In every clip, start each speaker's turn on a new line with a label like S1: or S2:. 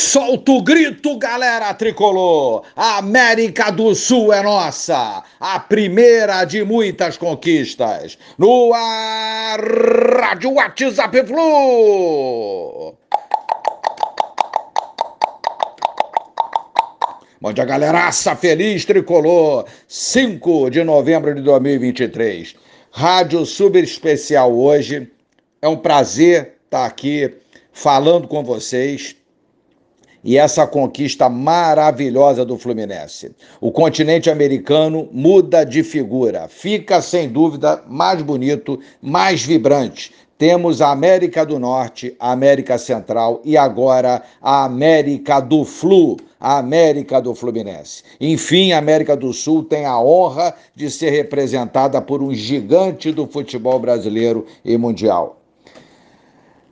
S1: Solta o grito, galera tricolor! A América do Sul é nossa! A primeira de muitas conquistas! No ar, Rádio WhatsApp Flu! Bom dia, galeraça feliz tricolor! 5 de novembro de 2023. Rádio Super Especial hoje. É um prazer estar aqui falando com vocês e essa conquista maravilhosa do Fluminense. O continente americano muda de figura, fica sem dúvida mais bonito, mais vibrante. Temos a América do Norte, a América Central e agora a América do Flu, a América do Fluminense. Enfim, a América do Sul tem a honra de ser representada por um gigante do futebol brasileiro e mundial.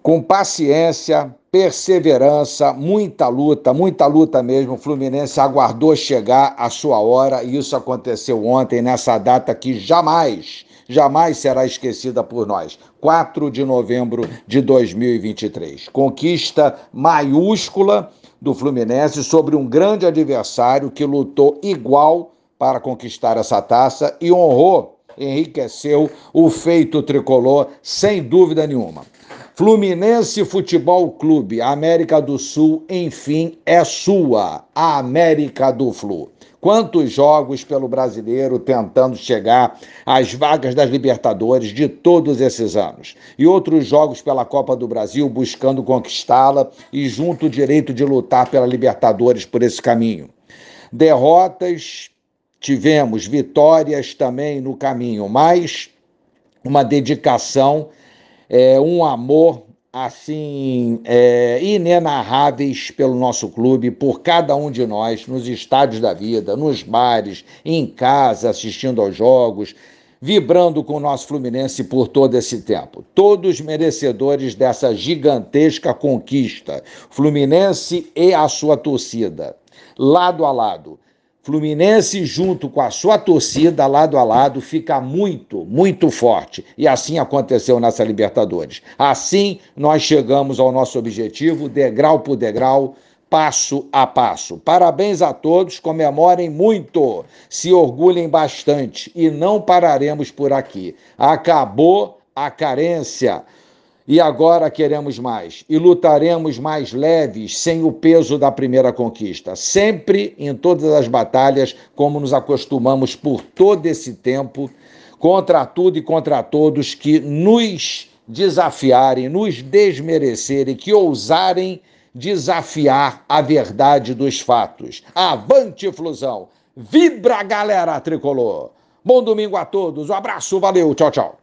S1: Com paciência, perseverança, muita luta, muita luta mesmo. O Fluminense aguardou chegar a sua hora e isso aconteceu ontem, nessa data que jamais, jamais será esquecida por nós. 4 de novembro de 2023. Conquista maiúscula do Fluminense sobre um grande adversário que lutou igual para conquistar essa taça e honrou, enriqueceu o feito tricolor, sem dúvida nenhuma. Fluminense Futebol Clube, América do Sul, enfim, é sua, a América do Flu. Quantos jogos pelo brasileiro tentando chegar às vagas das Libertadores de todos esses anos? E outros jogos pela Copa do Brasil buscando conquistá-la e junto o direito de lutar pela Libertadores por esse caminho. Derrotas, tivemos vitórias também no caminho, mas uma dedicação é, um amor assim é, inenarráveis pelo nosso clube, por cada um de nós, nos estádios da vida, nos bares, em casa, assistindo aos jogos, vibrando com o nosso Fluminense por todo esse tempo. Todos merecedores dessa gigantesca conquista. Fluminense e a sua torcida, lado a lado Fluminense, junto com a sua torcida, lado a lado, fica muito, muito forte. E assim aconteceu nessa Libertadores. Assim nós chegamos ao nosso objetivo, degrau por degrau, passo a passo. Parabéns a todos, comemorem muito, se orgulhem bastante e não pararemos por aqui. Acabou a carência e agora queremos mais e lutaremos mais leves, sem o peso da primeira conquista, sempre em todas as batalhas, como nos acostumamos por todo esse tempo, contra tudo e contra todos que nos desafiarem, nos desmerecerem, que ousarem desafiar a verdade dos fatos. Avante, Flusão! Vibra, galera tricolor! Bom domingo a todos, um abraço, valeu, tchau, tchau.